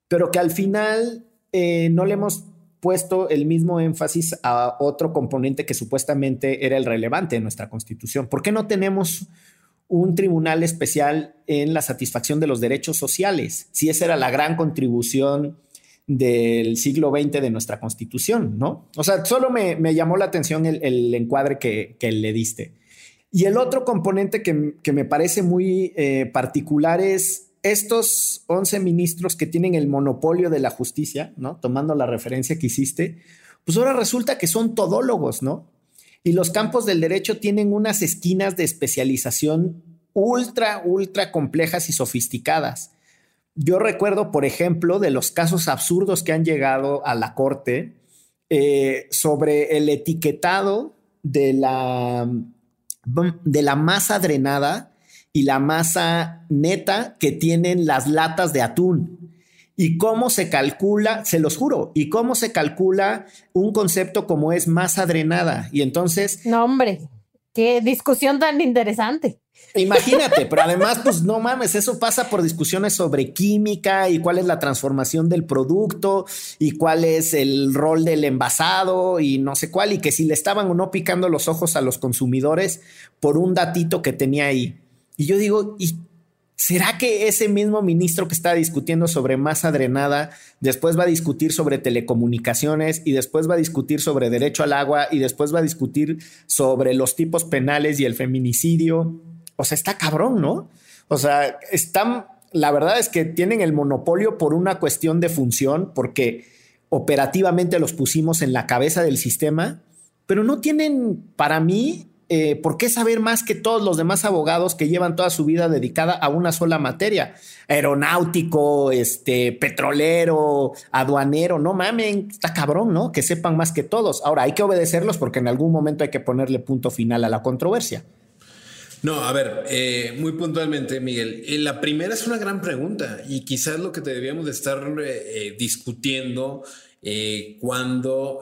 pero que al final eh, no le hemos puesto el mismo énfasis a otro componente que supuestamente era el relevante en nuestra constitución. ¿Por qué no tenemos un tribunal especial en la satisfacción de los derechos sociales, si esa era la gran contribución del siglo XX de nuestra constitución, ¿no? O sea, solo me, llamó la atención el, encuadre que, le diste. Y el otro componente que, me parece muy eh, particular es estos 11 ministros que tienen el monopolio de la justicia, ¿no? Tomando la referencia que hiciste, pues ahora resulta que son todólogos, ¿no? Y los campos del derecho tienen unas esquinas de especialización ultra, ultra complejas y sofisticadas. Yo recuerdo, por ejemplo, de los casos absurdos que han llegado a la corte eh, sobre el etiquetado de la, de la masa drenada y la masa neta que tienen las latas de atún y cómo se calcula, se los juro, y cómo se calcula un concepto como es masa drenada. Y entonces... No, hombre, qué discusión tan interesante. Imagínate, pero además, pues no mames, eso pasa por discusiones sobre química y cuál es la transformación del producto y cuál es el rol del envasado y no sé cuál, y que si le estaban o no picando los ojos a los consumidores por un datito que tenía ahí. Y yo digo, ¿y ¿Será que ese mismo ministro que está discutiendo sobre masa drenada después va a discutir sobre telecomunicaciones y después va a discutir sobre derecho al agua y después va a discutir sobre los tipos penales y el feminicidio? O sea, está cabrón, ¿no? O sea, están, la verdad es que tienen el monopolio por una cuestión de función, porque operativamente los pusimos en la cabeza del sistema, pero no tienen, para mí, eh, ¿por qué saber más que todos los demás abogados que llevan toda su vida dedicada a una sola materia? Aeronáutico, este, petrolero, aduanero, no mamen, está cabrón, ¿no? Que sepan más que todos. Ahora, hay que obedecerlos porque en algún momento hay que ponerle punto final a la controversia. No, a ver, eh, muy puntualmente, Miguel. Eh, la primera es una gran pregunta y quizás lo que debíamos de estar discutiendo cuando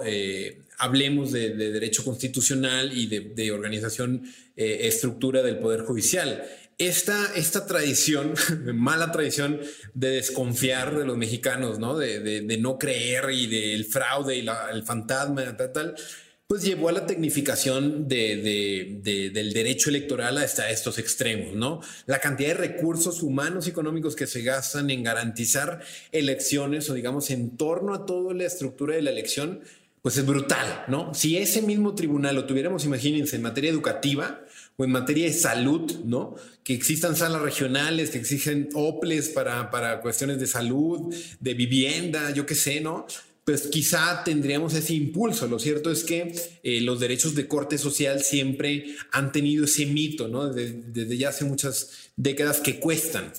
hablemos de, derecho constitucional y de, organización, eh, estructura del Poder Judicial. Esta, esta tradición, mala tradición de desconfiar de los mexicanos, ¿no? De, no creer y del fraude y el fantasma, tal, pues llevó a la tecnificación del derecho electoral hasta estos extremos, ¿no? La cantidad de recursos humanos y económicos que se gastan en garantizar elecciones o digamos en torno a toda la estructura de la elección pues es brutal, ¿no? Si ese mismo tribunal lo tuviéramos, imagínense, en materia educativa o en materia de salud, ¿no? Que existan salas regionales, que exigen OPLES para, para cuestiones de salud, de vivienda, yo qué sé, ¿no? Pues quizá tendríamos ese impulso. Lo cierto es que eh, los derechos de corte social siempre han tenido ese mito, ¿no? desde ya hace muchas décadas que cuestan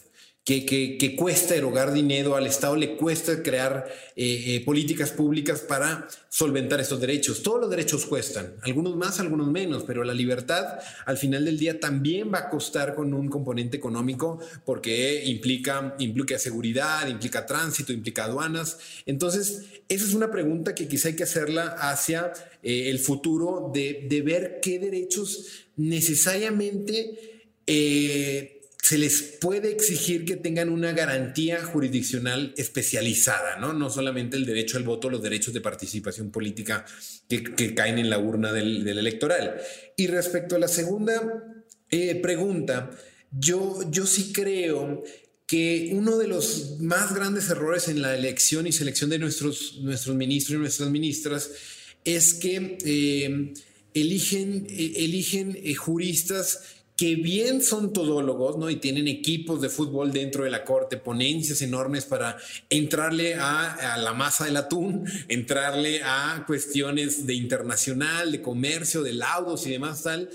que, cuesta erogar dinero, al Estado le cuesta crear eh, eh, políticas públicas para solventar estos derechos. Todos los derechos cuestan, algunos más, algunos menos, pero la libertad al final del día también va a costar con un componente económico porque implica, implica seguridad, implica tránsito, implica aduanas. Entonces, esa es una pregunta que quizá hay que hacerla hacia eh, el futuro de, de, ver qué derechos necesariamente se les puede exigir que tengan una garantía jurisdiccional especializada, ¿no? No solamente el derecho al voto, los derechos de participación política que, caen en la urna del, electoral. Y respecto a la segunda eh, pregunta, yo, yo sí creo que uno de los más grandes errores en la elección y selección de nuestros, nuestros ministros y nuestras ministras es que eh, eligen, eh, eligen juristas que bien son todólogos, ¿no? Y tienen equipos de fútbol dentro de la corte, ponencias enormes para entrarle a, la masa del atún, entrarle a cuestiones de internacional, de comercio, de laudos y demás tal.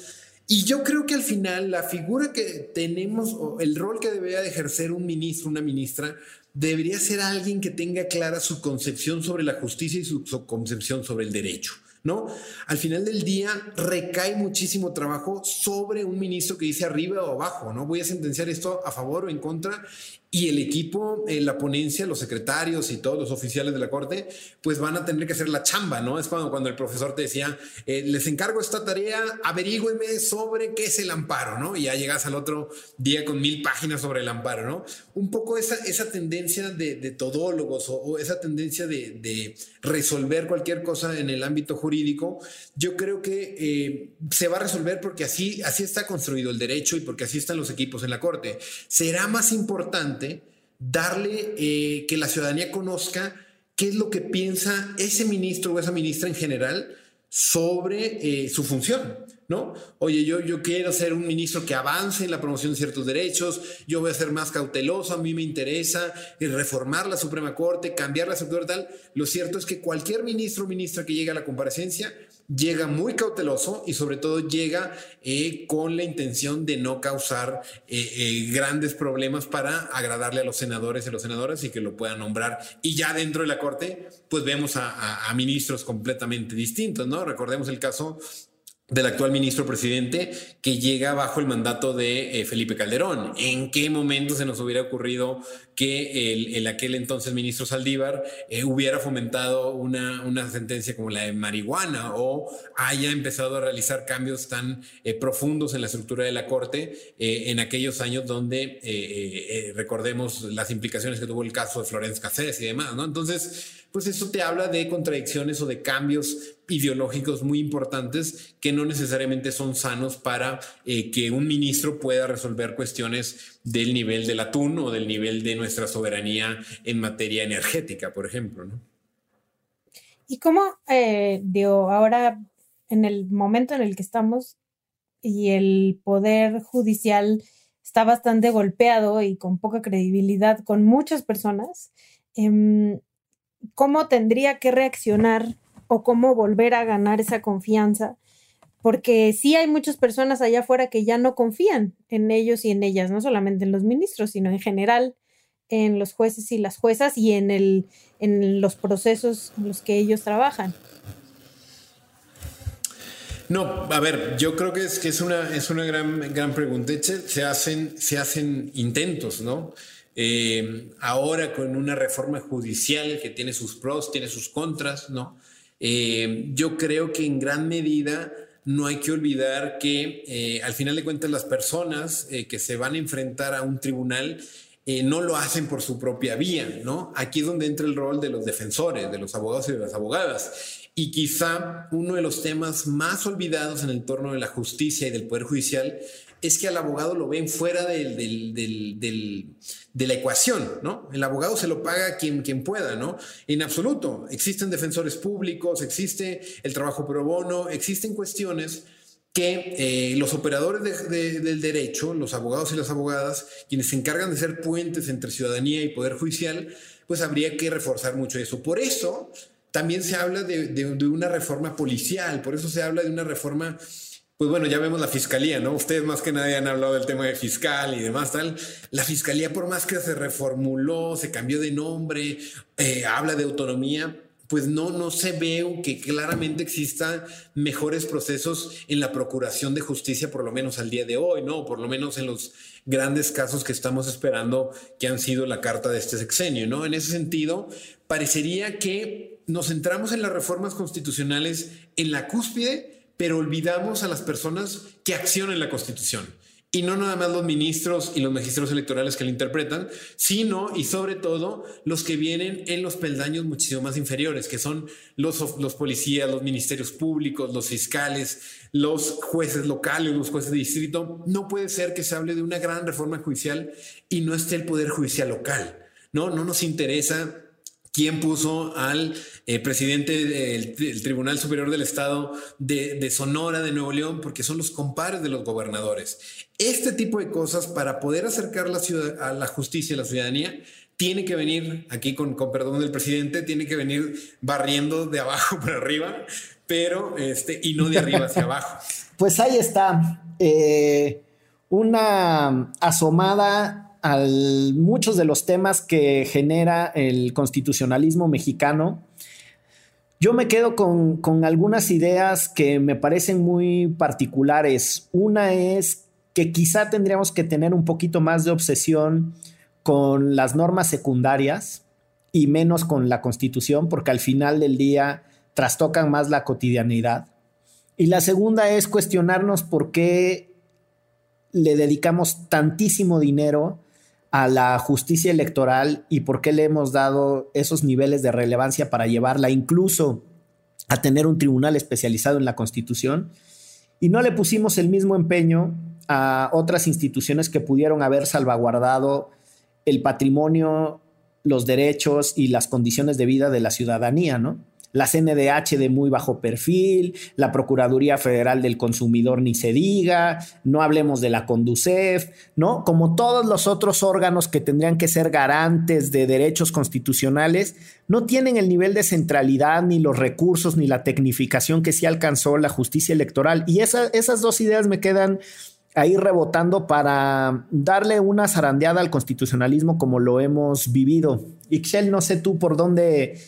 Y yo creo que al final la figura que tenemos, o el rol que debería de ejercer un ministro, una ministra, debería ser alguien que tenga clara su concepción sobre la justicia y su concepción sobre el derecho. ¿No? Al final del día recae muchísimo trabajo sobre un ministro que dice arriba o abajo, ¿no? Voy a sentenciar esto a favor o en contra y el equipo, eh, la ponencia, los secretarios y todos los oficiales de la corte, pues van a tener que hacer la chamba, ¿no? Es cuando, cuando el profesor te decía, eh, les encargo esta tarea, averígüenme sobre qué es el amparo, ¿no? Y ya llegas al otro día con mil páginas sobre el amparo, ¿no? Un poco esa, esa tendencia de, de todólogos o, o, esa tendencia de, de, resolver cualquier cosa en el ámbito jurídico, yo creo que eh, se va a resolver porque así, así está construido el derecho y porque así están los equipos en la corte. Será más importante darle eh, que la ciudadanía conozca qué es lo que piensa ese ministro o esa ministra en general sobre eh, su función, ¿no? Oye, yo, yo quiero ser un ministro que avance en la promoción de ciertos derechos, yo voy a ser más cauteloso, a mí me interesa eh, reformar la Suprema Corte, cambiar la estructura tal. Lo cierto es que cualquier ministro o ministra que llegue a la comparecencia llega muy cauteloso y sobre todo llega eh, con la intención de no causar eh, eh, grandes problemas para agradarle a los senadores y los senadoras y que lo puedan nombrar. Y ya dentro de la Corte, pues vemos a, a, a ministros completamente distintos, ¿no? Recordemos el caso del actual ministro presidente que llega bajo el mandato de eh, Felipe Calderón. ¿En qué momento se nos hubiera ocurrido que el, el aquel entonces ministro Saldívar eh, hubiera fomentado una, una, sentencia como la de marihuana o haya empezado a realizar cambios tan eh, profundos en la estructura de la Corte en aquellos años donde recordemos las implicaciones que tuvo el caso de Florence Cassés y demás, ¿no? Entonces, pues eso te habla de contradicciones o de cambios ideológicos muy importantes que no necesariamente son sanos para eh, que un ministro pueda resolver cuestiones del nivel del atún o del nivel de nuestra soberanía en materia energética, por ejemplo. ¿no? ¿Y cómo, eh, digo, ahora en el momento en el que estamos y el poder judicial está bastante golpeado y con poca credibilidad con muchas personas, eh, ¿cómo tendría que reaccionar o cómo volver a ganar esa confianza? Porque sí hay muchas personas allá afuera que ya no confían en ellos y en ellas, no solamente en los ministros, sino en general en los jueces y las juezas y en, el, en los procesos en los que ellos trabajan. No, a ver, yo creo que es, que es una, es una gran, gran pregunta. Se hacen, se hacen intentos, ¿no? Eh, ahora con una reforma judicial que tiene sus pros, tiene sus contras, ¿no? Eh, yo creo que en gran medida no hay que olvidar que eh, al final de cuentas las personas eh, que se van a enfrentar a un tribunal eh, no lo hacen por su propia vía, ¿no? Aquí es donde entra el rol de los defensores, de los abogados y de las abogadas. Y quizá uno de los temas más olvidados en el torno de la justicia y del Poder Judicial es que al abogado lo ven fuera del, del, del, de la ecuación, ¿no? El abogado se lo paga quien, quien pueda, ¿no? En absoluto. Existen defensores públicos, existe el trabajo pro bono, existen cuestiones que eh, los operadores de, de, del derecho, los abogados y las abogadas, quienes se encargan de ser puentes entre ciudadanía y poder judicial, pues habría que reforzar mucho eso. Por eso también se habla de, de una reforma policial, por eso se habla de una reforma pues bueno, ya vemos la fiscalía, ¿no? Ustedes más que nadie han hablado del tema de fiscal y demás, tal. La fiscalía, por más que se reformuló, se cambió de nombre, eh, habla de autonomía, pues no, no se ve que claramente existan mejores procesos en la procuración de justicia, por lo menos al día de hoy, ¿no? Por lo menos en los grandes casos que estamos esperando que han sido la carta de este sexenio, ¿no? En ese sentido, parecería que nos centramos en las reformas constitucionales en la cúspide, pero olvidamos a las personas que accionan la Constitución. Y no nada más los ministros y los magistrados electorales que lo interpretan, sino y sobre todo los que vienen en los peldaños muchísimo más inferiores, que son los, los policías, los ministerios públicos, los fiscales, los jueces locales, los jueces de distrito. No puede ser que se hable de una gran reforma judicial y no esté el poder judicial local. No, no nos interesa quién puso al eh, presidente del, Tribunal Superior del Estado de, Sonora, de Nuevo León, porque son los compadres de los gobernadores. Este tipo de cosas, para poder acercar la ciudad, a la justicia y la ciudadanía, tiene que venir, aquí con, con perdón del presidente, tiene que venir barriendo de abajo para arriba, pero este, y no de arriba hacia abajo. Pues ahí está. Eh, una asomada a muchos de los temas que genera el constitucionalismo mexicano. Yo me quedo con, con algunas ideas que me parecen muy particulares. Una es que quizá tendríamos que tener un poquito más de obsesión con las normas secundarias y menos con la constitución, porque al final del día trastocan más la cotidianidad. Y la segunda es cuestionarnos por qué le dedicamos tantísimo dinero a la justicia electoral y por qué le hemos dado esos niveles de relevancia para llevarla incluso a tener un tribunal especializado en la Constitución y no le pusimos el mismo empeño a otras instituciones que pudieron haber salvaguardado el patrimonio, los derechos y las condiciones de vida de la ciudadanía, ¿no? La CNDH de muy bajo perfil, la Procuraduría Federal del Consumidor ni se diga, no hablemos de la Conducef, ¿no? Como todos los otros órganos que tendrían que ser garantes de derechos constitucionales, no tienen el nivel de centralidad, ni los recursos, ni la tecnificación que sí alcanzó la justicia electoral. Y esas dos ideas me quedan ahí rebotando para darle una zarandeada al constitucionalismo como lo hemos vivido. Ixchel, no sé tú por dónde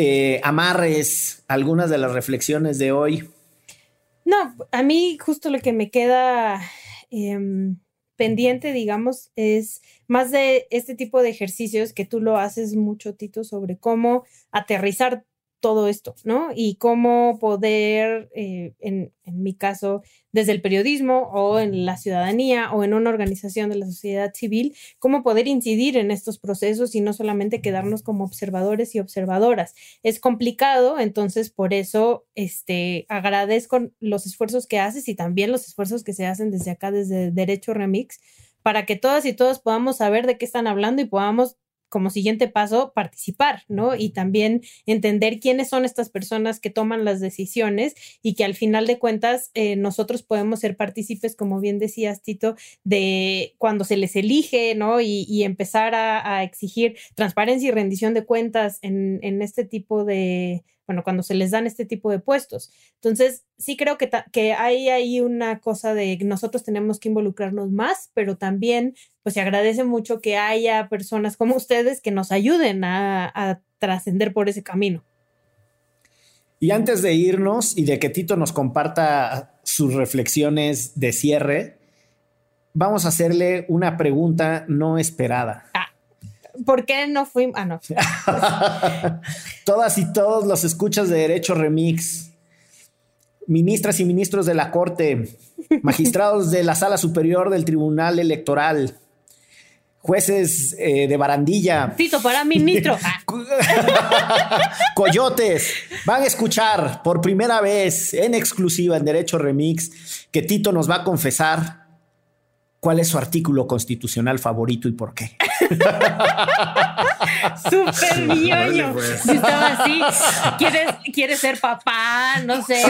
eh, amarres algunas de las reflexiones de hoy. No, a mí justo lo que me queda em, pendiente, digamos, es más de este tipo de ejercicios que tú lo haces mucho, Tito, sobre cómo aterrizar todo esto, ¿no? Y cómo poder, eh, en, en, mi caso, desde el periodismo o en la ciudadanía o en una organización de la sociedad civil, cómo poder incidir en estos procesos y no solamente quedarnos como observadores y observadoras. Es complicado, entonces por eso este, agradezco los esfuerzos que haces y también los esfuerzos que se hacen desde acá, desde Derecho Remix, para que todas y todos podamos saber de qué están hablando y podamos como siguiente paso participar, ¿no? Y también entender quiénes son estas personas que toman las decisiones y que al final de cuentas eh, nosotros podemos ser partícipes, como bien decías, Tito, de cuando se les elige, ¿no? Y, empezar a, exigir transparencia y rendición de cuentas en, en este tipo de bueno, cuando se les dan este tipo de puestos. Entonces, sí creo que, que hay ahí una cosa de nosotros tenemos que involucrarnos más, pero también, pues se agradece mucho que haya personas como ustedes que nos ayuden a, trascender por ese camino. Y antes de irnos y de que Tito nos comparta sus reflexiones de cierre, vamos a hacerle una pregunta no esperada. Ah. ¿Por qué no fuimos? Ah, no. Todas y todos los escuchas de Derecho Remix, ministras y ministros de la Corte, magistrados de la Sala Superior del Tribunal Electoral, jueces eh, de barandilla. Tito para ministro. Coyotes, van a escuchar por primera vez en exclusiva en Derecho Remix que Tito nos va a confesar cuál es su artículo constitucional favorito y por qué. Súper ñoño. Pues. Estaba así. ¿Quieres, ¿Quieres ser papá? No sé.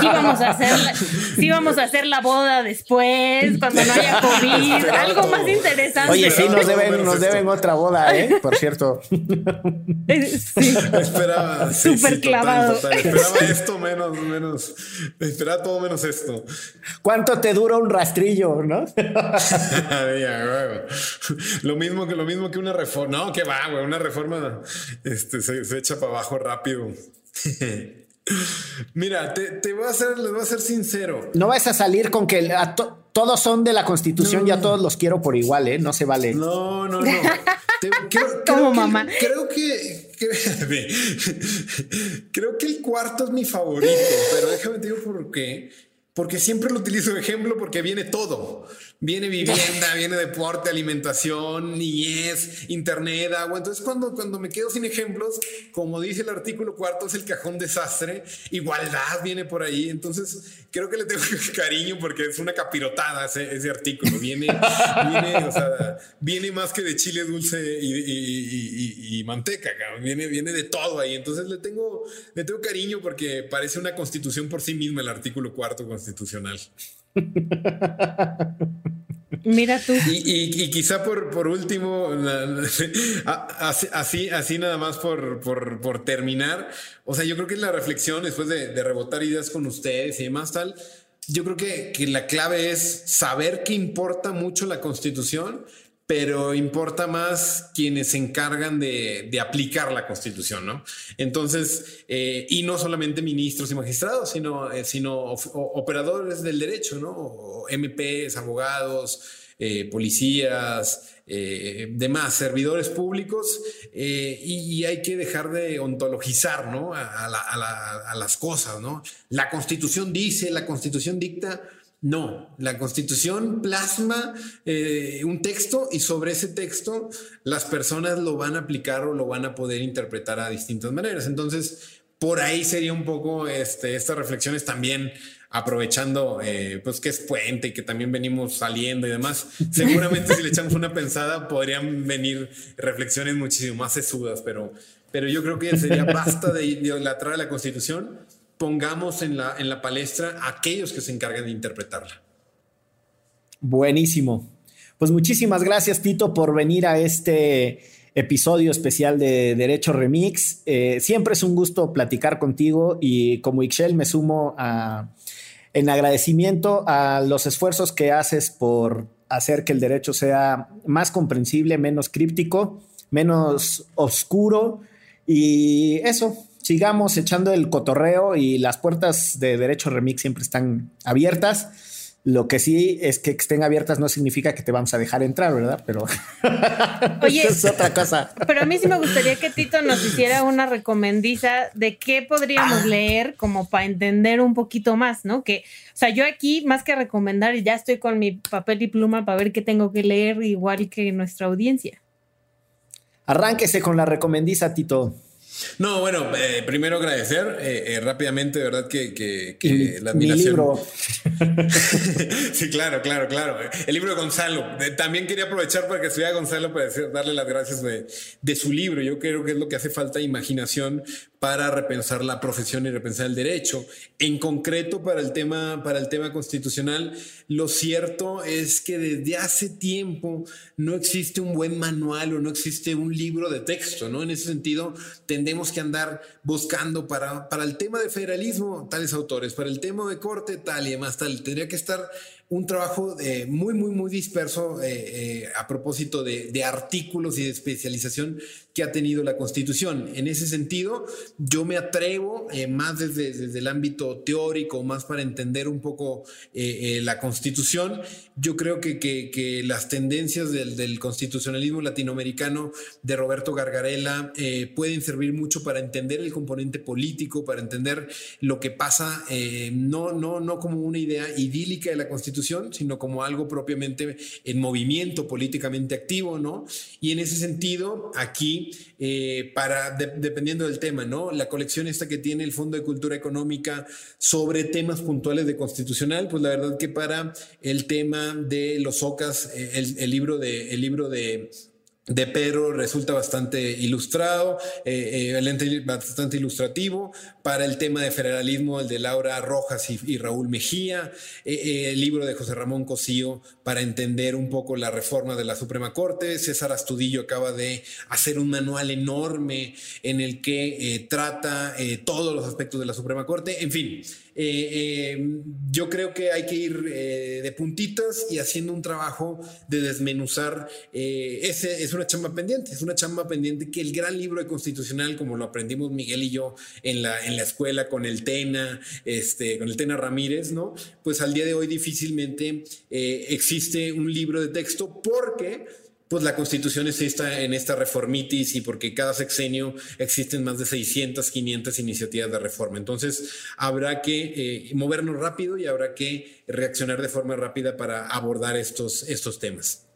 Sí vamos a hacer la, sí vamos a hacer la boda después, cuando no haya COVID. Algo más interesante. Oye, sí, nos deben, nos deben otra boda, ¿eh? Por cierto. Sí. Esperaba. Súper clavado. Esperaba esto menos, menos. Esperaba todo menos esto. ¿Cuánto te dura un rastrillo, no? lo mismo que lo mismo que una reforma. No, que va, güey. Una reforma este, se, echa para abajo rápido. Mira, te, voy a ser, les voy a ser sincero. No vas a salir con que todos son de la Constitución y a todos los quiero por igual, ¿eh? No se vale. No, no, no. Como mamá. Creo que, creo que el cuarto es mi favorito, pero déjame te digo por qué porque siempre lo utilizo de ejemplo porque viene todo. Viene vivienda, viene deporte, alimentación, niñez, internet, agua. Entonces cuando, cuando me quedo sin ejemplos, como dice el artículo cuarto, es el cajón desastre. Igualdad viene por ahí. Entonces creo que le tengo cariño porque es una capirotada ese, artículo. Viene, viene, o sea, viene más que de chile dulce y, y, manteca. Viene, viene de todo ahí. Entonces le tengo, le tengo cariño porque parece una constitución por sí misma el artículo cuarto constitucional. Mira tú. Y, quizá por, por último, así, así, nada más por, por, terminar, o sea, yo creo que la reflexión después de, de rebotar ideas con ustedes y demás tal, yo creo que, que la clave es saber que importa mucho la constitución, pero importa más quienes se encargan de, aplicar la constitución, ¿no? Entonces, eh, y no solamente ministros y magistrados, sino, eh, sino operadores del derecho, ¿no? MPs, abogados, eh, policías, demás, servidores públicos, y, hay que dejar de ontologizar, ¿no? a las cosas, ¿no? La constitución dice, la constitución dicta, no, la constitución plasma eh, un texto y sobre ese texto las personas lo van a aplicar o lo van a poder interpretar a distintas maneras. Entonces, por ahí sería un poco este, estas reflexiones también aprovechando eh, pues que es puente y que también venimos saliendo y demás. Seguramente si le echamos una pensada podrían venir reflexiones muchísimo más sesudas, pero, pero yo creo que sería basta de idolatrar a la constitución pongamos en la, en la palestra a aquellos que se encargan de interpretarla. Buenísimo. Pues muchísimas gracias, Tito, por venir a este episodio especial de Derecho Remix. Eh, siempre es un gusto platicar contigo y como Ixchel me sumo en agradecimiento a los esfuerzos que haces por hacer que el derecho sea más comprensible, menos críptico, menos oscuro y eso, sigamos echando el cotorreo y las puertas de Derecho Remix siempre están abiertas. Lo que sí es que estén abiertas no significa que te vamos a dejar entrar, ¿verdad? Pero Oye, es otra cosa. Pero a mí sí me gustaría que Tito nos hiciera una recomendiza de qué podríamos ah. leer como para entender un poquito más, ¿no? Que, o sea, yo aquí más que recomendar, ya estoy con mi papel y pluma para ver qué tengo que leer igual que nuestra audiencia. Arránquese con la recomendiza, Tito. No, bueno, eh, primero agradecer eh, eh, rápidamente, de verdad, que, la admiración. libro. sí, claro, claro, claro. El libro de Gonzalo. también quería aprovechar para que estuviera Gonzalo para darle las gracias de, de, su libro. Yo creo que es lo que hace falta imaginación para repensar la profesión y repensar el derecho. En concreto, para el tema, para el tema constitucional, lo cierto es que desde hace tiempo no existe un buen manual o no existe un libro de texto, ¿no? En ese sentido, tendemos que andar buscando para, para el tema de federalismo tales autores, para el tema de corte tal y demás tal. Tendría que estar un trabajo eh, muy, muy, muy disperso eh, eh, a propósito de, de, artículos y de especialización que ha tenido la Constitución. En ese sentido, yo me atrevo más desde, desde, el ámbito teórico, más para entender un poco la Constitución. Yo creo que, que, que las tendencias del, del, constitucionalismo latinoamericano de Roberto Gargarella pueden servir mucho para entender el componente político, para entender lo que pasa, no, no, no como una idea idílica de la Constitución, sino como algo propiamente en movimiento políticamente activo, ¿no? Y en ese sentido, aquí, eh, para, dependiendo del tema, ¿no? La colección esta que tiene el Fondo de Cultura Económica sobre temas puntuales de constitucional, pues la verdad que para el tema de los OCAS, eh, el, libro de, el libro de de Pedro resulta bastante ilustrado, eh, eh bastante ilustrativo. Para el tema de federalismo, el de Laura Rojas y, Raúl Mejía, eh, el libro de José Ramón Cosío para entender un poco la reforma de la Suprema Corte. César Astudillo acaba de hacer un manual enorme en el que trata todos los aspectos de la Suprema Corte. En fin, eh, eh, yo creo que hay que ir eh, de puntitas y haciendo un trabajo de desmenuzar. ese es una chamba pendiente, es una chamba pendiente que el gran libro constitucional, como lo aprendimos Miguel y yo en la, en la escuela con el Tena, este, con el Tena Ramírez, ¿no? Pues al día de hoy difícilmente existe un libro de texto porque pues la constitución está en esta reformitis y porque cada sexenio existen más de 600, 500 iniciativas de reforma. Entonces habrá que eh, movernos rápido y habrá que reaccionar de forma rápida para abordar estos, estos temas.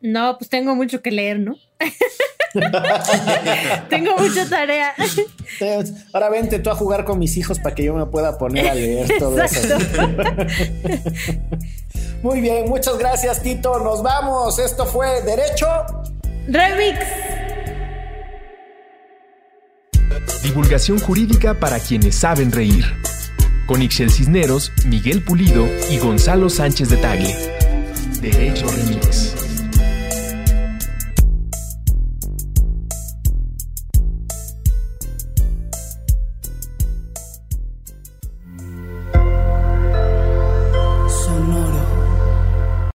No, pues tengo mucho que leer, ¿no? tengo mucha tarea. Ahora vente tú a jugar con mis hijos para que yo me pueda poner a leer todo eso. Muy bien, muchas gracias Tito. Nos vamos. Esto fue Derecho Remix. Divulgación jurídica para quienes saben reír. Con Ixel Cisneros, Miguel Pulido y Gonzalo Sánchez de Tagle. Derecho Remix.